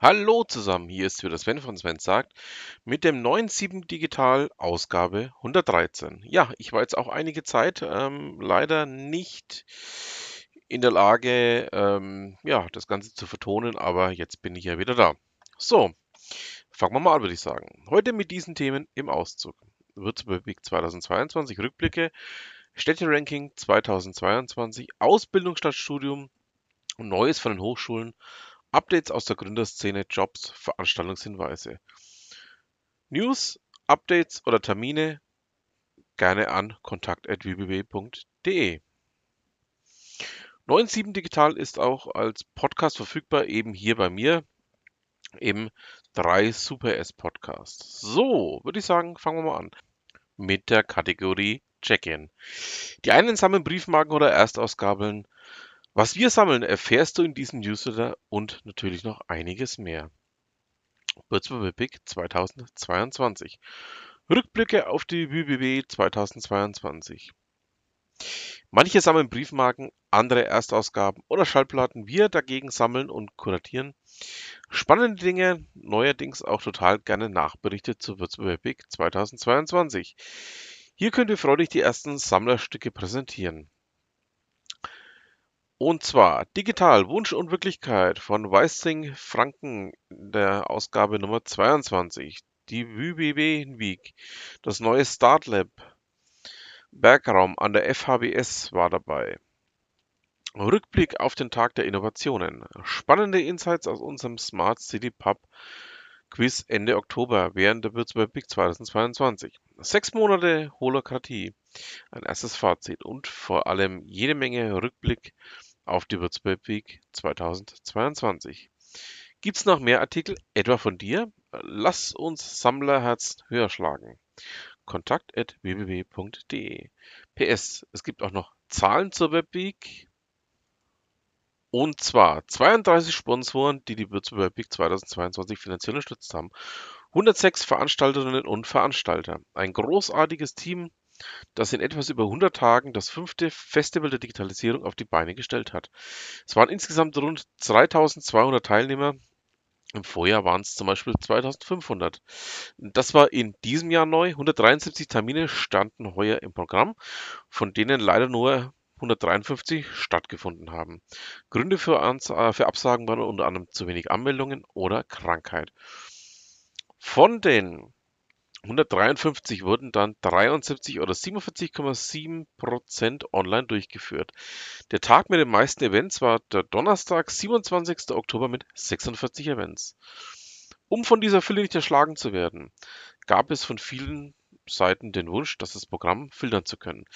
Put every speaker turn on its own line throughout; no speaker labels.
Hallo zusammen, hier ist wieder Sven von Sven sagt mit dem neuen 7 Digital Ausgabe 113. Ja, ich war jetzt auch einige Zeit ähm, leider nicht in der Lage, ähm, ja, das Ganze zu vertonen, aber jetzt bin ich ja wieder da. So, fangen wir mal an, würde ich sagen. Heute mit diesen Themen im Auszug. Würzburg 2022 Rückblicke, Städteranking 2022, Ausbildung statt Studium, Neues von den Hochschulen. Updates aus der Gründerszene, Jobs, Veranstaltungshinweise. News, Updates oder Termine? Gerne an kontakt.wbb.de. 97 Digital ist auch als Podcast verfügbar, eben hier bei mir im 3 Super S Podcast. So, würde ich sagen, fangen wir mal an mit der Kategorie Check-in. Die einen sammeln Briefmarken oder Erstausgaben was wir sammeln, erfährst du in diesem Newsletter und natürlich noch einiges mehr. Würzburg Big 2022. Rückblicke auf die BBB 2022. Manche sammeln Briefmarken, andere Erstausgaben oder Schallplatten. Wir dagegen sammeln und kuratieren spannende Dinge, neuerdings auch total gerne Nachberichte zu Würzburg Big 2022. Hier könnt ihr freudig die ersten Sammlerstücke präsentieren. Und zwar Digital, Wunsch und Wirklichkeit von Weissing Franken der Ausgabe Nummer 22. Die WBB Week, das neue Startlab, Bergraum an der FHBS war dabei. Rückblick auf den Tag der Innovationen. Spannende Insights aus unserem Smart City Pub Quiz Ende Oktober während der Würzburg Big 2022. Sechs Monate Holokratie. Ein erstes Fazit und vor allem jede Menge Rückblick auf die Würzburg Week 2022. Gibt's noch mehr Artikel, etwa von dir? Lass uns Sammlerherz höher schlagen. Kontakt at www.de. PS, es gibt auch noch Zahlen zur Webweek. Und zwar 32 Sponsoren, die die Würzburg Webweek 2022 finanziell unterstützt haben. 106 Veranstalterinnen und Veranstalter. Ein großartiges Team, das in etwas über 100 Tagen das fünfte Festival der Digitalisierung auf die Beine gestellt hat. Es waren insgesamt rund 3200 Teilnehmer. Im Vorjahr waren es zum Beispiel 2500. Das war in diesem Jahr neu. 173 Termine standen heuer im Programm, von denen leider nur 153 stattgefunden haben. Gründe für, äh, für Absagen waren unter anderem zu wenig Anmeldungen oder Krankheit. Von den 153 wurden dann 73 oder 47,7% online durchgeführt. Der Tag mit den meisten Events war der Donnerstag, 27. Oktober mit 46 Events. Um von dieser Fülle nicht erschlagen zu werden, gab es von vielen Seiten den Wunsch, das Programm filtern zu können.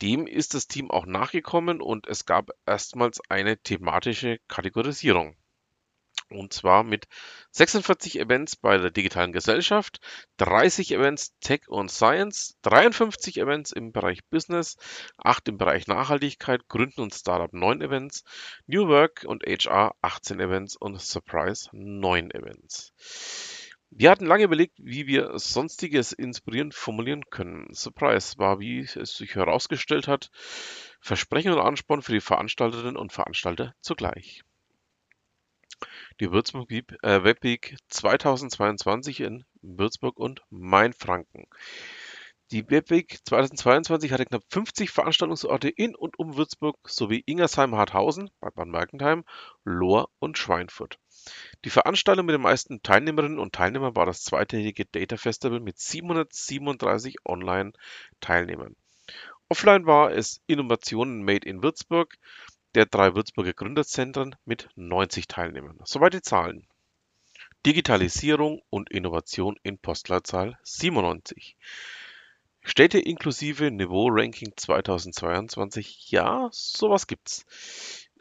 Dem ist das Team auch nachgekommen und es gab erstmals eine thematische Kategorisierung. Und zwar mit 46 Events bei der Digitalen Gesellschaft, 30 Events Tech und Science, 53 Events im Bereich Business, 8 im Bereich Nachhaltigkeit, Gründen und Startup 9 Events, New Work und HR 18 Events und Surprise 9 Events. Wir hatten lange überlegt, wie wir Sonstiges inspirierend formulieren können. Surprise war, wie es sich herausgestellt hat, Versprechen und Ansporn für die Veranstalterinnen und Veranstalter zugleich die Würzburg äh, Webweek 2022 in Würzburg und Mainfranken. Die Webweek 2022 hatte knapp 50 Veranstaltungsorte in und um Würzburg sowie Ingersheim-Harthausen bei Bad Mergentheim, Lohr und Schweinfurt. Die Veranstaltung mit den meisten Teilnehmerinnen und Teilnehmern war das zweitägige Data Festival mit 737 Online-Teilnehmern. Offline war es Innovationen Made in Würzburg, der drei Würzburger Gründerzentren mit 90 Teilnehmern. Soweit die Zahlen. Digitalisierung und Innovation in Postleitzahl 97. Städte inklusive Niveau-Ranking 2022. Ja, sowas gibt's.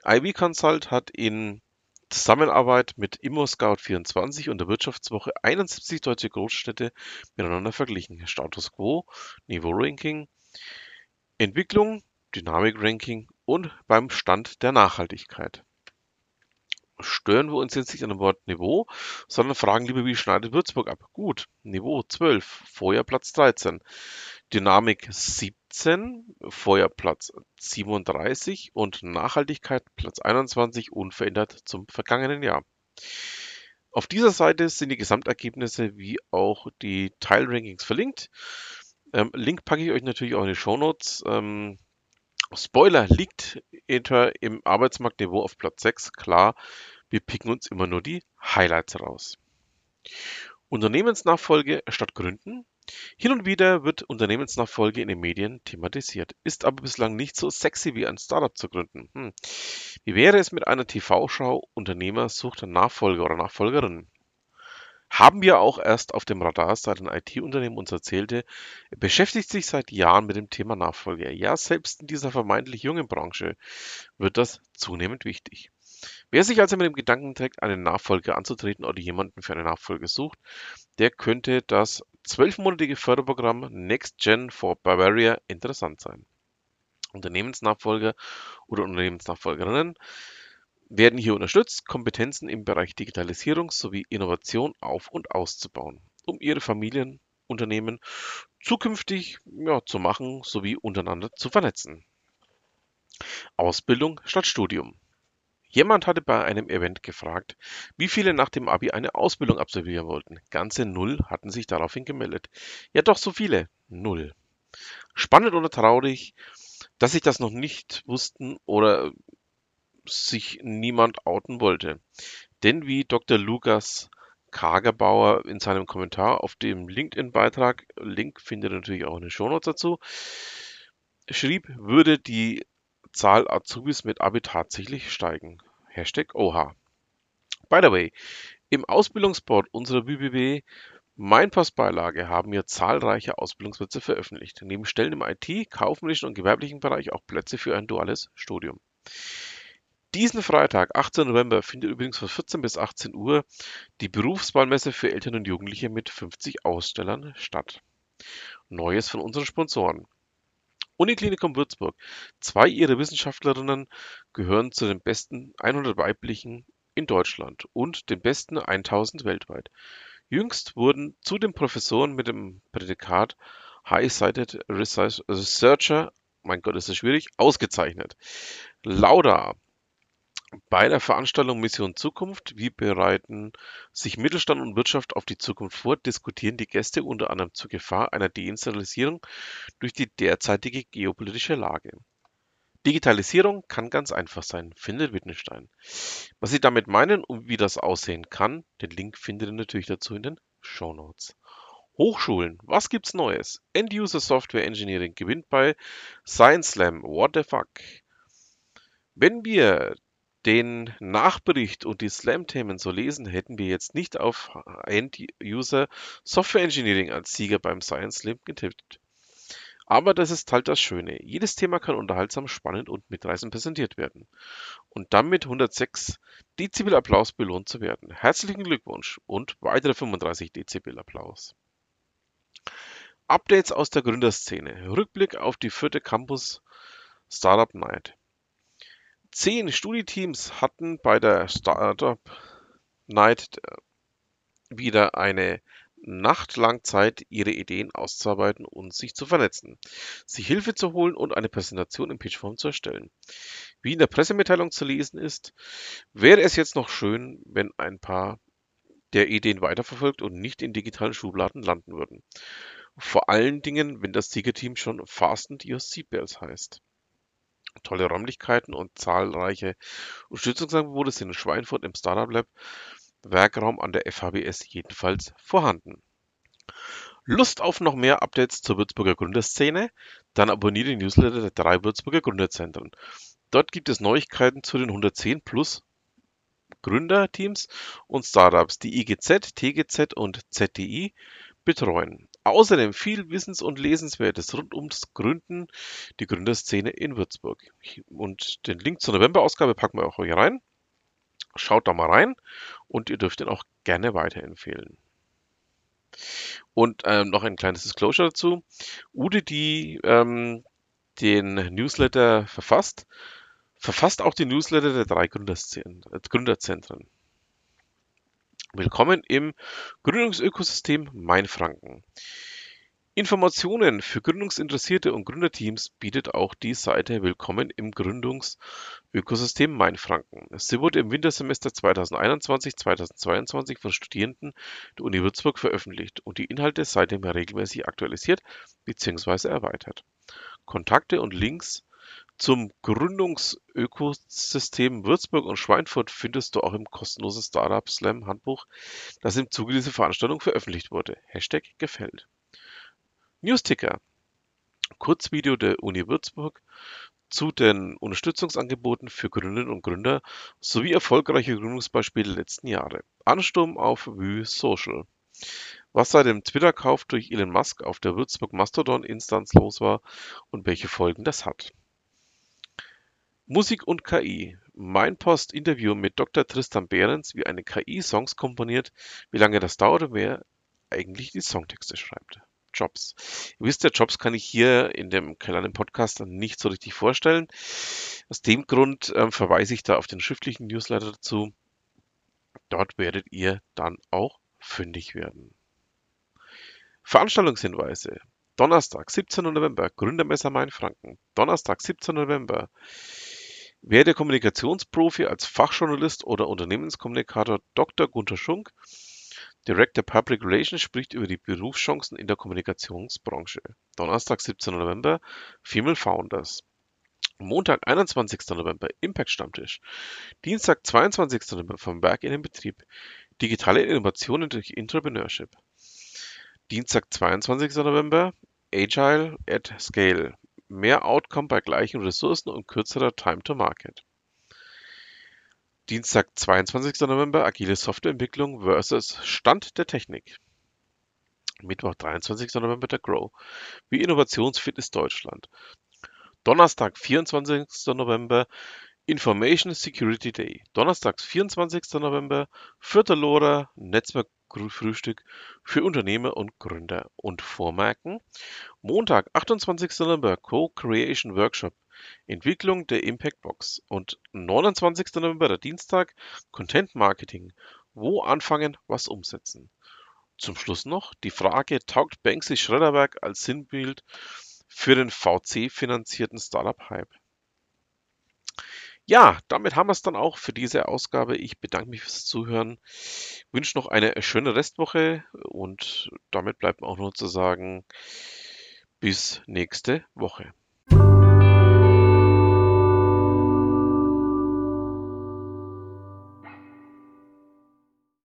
IB Consult hat in Zusammenarbeit mit ImmoScout24 und der Wirtschaftswoche 71 deutsche Großstädte miteinander verglichen. Status quo, Niveau-Ranking, Entwicklung, Dynamik-Ranking und beim Stand der Nachhaltigkeit. Stören wir uns jetzt nicht an dem Wort Niveau, sondern fragen lieber, wie schneidet Würzburg ab? Gut, Niveau 12, vorher Platz 13. Dynamik 17, Feuer Platz 37 und Nachhaltigkeit Platz 21 unverändert zum vergangenen Jahr. Auf dieser Seite sind die Gesamtergebnisse wie auch die Teilrankings verlinkt. Ähm, Link packe ich euch natürlich auch in die Shownotes. Ähm, Spoiler liegt Inter im Arbeitsmarktniveau auf Platz 6. Klar, wir picken uns immer nur die Highlights raus. Unternehmensnachfolge statt Gründen. Hin und wieder wird Unternehmensnachfolge in den Medien thematisiert, ist aber bislang nicht so sexy wie ein Startup zu gründen. Hm. Wie wäre es mit einer TV-Show Unternehmer sucht Nachfolger oder Nachfolgerin? Haben wir auch erst auf dem Radar, seit ein IT-Unternehmen uns erzählte, er beschäftigt sich seit Jahren mit dem Thema Nachfolge. Ja, selbst in dieser vermeintlich jungen Branche wird das zunehmend wichtig. Wer sich also mit dem Gedanken trägt, eine Nachfolge anzutreten oder jemanden für eine Nachfolge sucht, der könnte das zwölfmonatige Förderprogramm Next Gen for Bavaria interessant sein. Unternehmensnachfolger oder Unternehmensnachfolgerinnen werden hier unterstützt, Kompetenzen im Bereich Digitalisierung sowie Innovation auf- und auszubauen, um ihre Familienunternehmen zukünftig ja, zu machen sowie untereinander zu vernetzen. Ausbildung statt Studium. Jemand hatte bei einem Event gefragt, wie viele nach dem Abi eine Ausbildung absolvieren wollten. Ganze null hatten sich daraufhin gemeldet. Ja, doch so viele. Null. Spannend oder traurig, dass sich das noch nicht wussten oder sich niemand outen wollte. Denn wie Dr. Lukas Kagerbauer in seinem Kommentar auf dem LinkedIn-Beitrag, Link findet ihr natürlich auch in den Shownotes dazu, schrieb, würde die Zahl Azubis mit Abi tatsächlich steigen. Hashtag Oha. By the way, im Ausbildungsboard unserer BBB Meinpass-Beilage haben wir zahlreiche Ausbildungsplätze veröffentlicht. Neben Stellen im IT, kaufmännischen und gewerblichen Bereich auch Plätze für ein duales Studium. Diesen Freitag, 18. November, findet übrigens von 14 bis 18 Uhr die Berufswahlmesse für Eltern und Jugendliche mit 50 Ausstellern statt. Neues von unseren Sponsoren. Uniklinikum Würzburg. Zwei ihrer Wissenschaftlerinnen gehören zu den besten 100 weiblichen in Deutschland und den besten 1000 weltweit. Jüngst wurden zudem Professoren mit dem Prädikat High-Cited Researcher, mein Gott, ist das schwierig, ausgezeichnet. Lauda bei der Veranstaltung Mission Zukunft Wie bereiten sich Mittelstand und Wirtschaft auf die Zukunft vor, diskutieren die Gäste unter anderem zur Gefahr einer Deindustrialisierung durch die derzeitige geopolitische Lage. Digitalisierung kann ganz einfach sein, findet Wittgenstein. Was sie damit meinen und wie das aussehen kann, den Link findet ihr natürlich dazu in den Show Notes. Hochschulen, was gibt's Neues? End-User Software Engineering gewinnt bei Science Slam. What the fuck? Wenn wir den Nachbericht und die Slam-Themen so lesen, hätten wir jetzt nicht auf End-User Software Engineering als Sieger beim Science Slam getippt. Aber das ist halt das Schöne. Jedes Thema kann unterhaltsam, spannend und mitreißend präsentiert werden. Und dann mit 106 Dezibel Applaus belohnt zu werden. Herzlichen Glückwunsch und weitere 35 Dezibel Applaus. Updates aus der Gründerszene. Rückblick auf die vierte Campus Startup Night. Zehn Studieteams hatten bei der Startup Night äh, wieder eine Nacht lang Zeit, ihre Ideen auszuarbeiten und sich zu vernetzen, sich Hilfe zu holen und eine Präsentation in Pitchform zu erstellen. Wie in der Pressemitteilung zu lesen ist, wäre es jetzt noch schön, wenn ein paar der Ideen weiterverfolgt und nicht in digitalen Schubladen landen würden. Vor allen Dingen, wenn das Siegerteam schon Fasten Your Seatbelts heißt tolle Räumlichkeiten und zahlreiche Unterstützungsangebote sind in Schweinfurt im Startup Lab Werkraum an der FHBS jedenfalls vorhanden. Lust auf noch mehr Updates zur Würzburger Gründerszene? Dann abonniere den Newsletter der drei Würzburger Gründerzentren. Dort gibt es Neuigkeiten zu den 110 plus Gründerteams und Startups, die IGZ, TGZ und ZDI betreuen. Außerdem viel Wissens und Lesenswertes rund ums Gründen, die Gründerszene in Würzburg. Und den Link zur November-Ausgabe packen wir auch hier rein. Schaut da mal rein und ihr dürft ihn auch gerne weiterempfehlen. Und ähm, noch ein kleines Disclosure dazu. Ude, die ähm, den Newsletter verfasst, verfasst auch den Newsletter der drei Gründerzentren. Willkommen im Gründungsökosystem Mainfranken. Informationen für Gründungsinteressierte und Gründerteams bietet auch die Seite Willkommen im Gründungsökosystem Mainfranken. Sie wurde im Wintersemester 2021/2022 von Studierenden der Uni Würzburg veröffentlicht und die Inhalte seitdem regelmäßig aktualisiert bzw. erweitert. Kontakte und Links zum Gründungsökosystem Würzburg und Schweinfurt findest du auch im kostenlosen Startup Slam Handbuch, das im Zuge dieser Veranstaltung veröffentlicht wurde. Hashtag gefällt. Newsticker. Kurzvideo der Uni Würzburg zu den Unterstützungsangeboten für Gründerinnen und Gründer sowie erfolgreiche Gründungsbeispiele der letzten Jahre. Ansturm auf Vue Social. Was seit dem Twitter-Kauf durch Elon Musk auf der Würzburg Mastodon-Instanz los war und welche Folgen das hat. Musik und KI. Mein Post-Interview mit Dr. Tristan Behrens, wie eine KI Songs komponiert, wie lange das dauert und wer eigentlich die Songtexte schreibt. Jobs. Ihr wisst ja, Jobs kann ich hier in dem kleinen Podcast nicht so richtig vorstellen. Aus dem Grund ähm, verweise ich da auf den schriftlichen Newsletter dazu. Dort werdet ihr dann auch fündig werden. Veranstaltungshinweise. Donnerstag, 17. November, Gründermesser Mainfranken. Donnerstag, 17. November, Werde Kommunikationsprofi als Fachjournalist oder Unternehmenskommunikator Dr. Gunter Schunk, Director Public Relations, spricht über die Berufschancen in der Kommunikationsbranche. Donnerstag, 17. November, Female Founders. Montag, 21. November, Impact Stammtisch. Dienstag, 22. November, vom Werk in den Betrieb. Digitale Innovationen durch Entrepreneurship. Dienstag, 22. November, Agile at Scale. Mehr Outcome bei gleichen Ressourcen und kürzerer Time to Market. Dienstag, 22. November, agile Softwareentwicklung versus Stand der Technik. Mittwoch, 23. November, der Grow. Wie innovationsfit ist Deutschland? Donnerstag, 24. November, Information Security Day. Donnerstag, 24. November, vierter LoRa, Netzwerk Frühstück für Unternehmer und Gründer und Vormerken. Montag, 28. November, Co-Creation Workshop, Entwicklung der Impact Box. Und 29. November, der Dienstag, Content Marketing. Wo anfangen, was umsetzen. Zum Schluss noch die Frage, taugt Banksy Schredderwerk als Sinnbild für den VC-finanzierten Startup-Hype? Ja, damit haben wir es dann auch für diese Ausgabe. Ich bedanke mich fürs Zuhören, wünsche noch eine schöne Restwoche und damit bleibt mir auch nur zu sagen, bis nächste Woche.